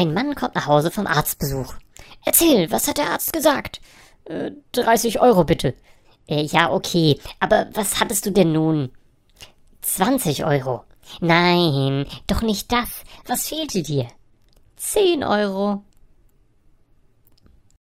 Ein Mann kommt nach Hause vom Arztbesuch. Erzähl, was hat der Arzt gesagt? Äh, 30 Euro bitte. Äh, ja, okay, aber was hattest du denn nun? 20 Euro. Nein, doch nicht das. Was fehlte dir? 10 Euro.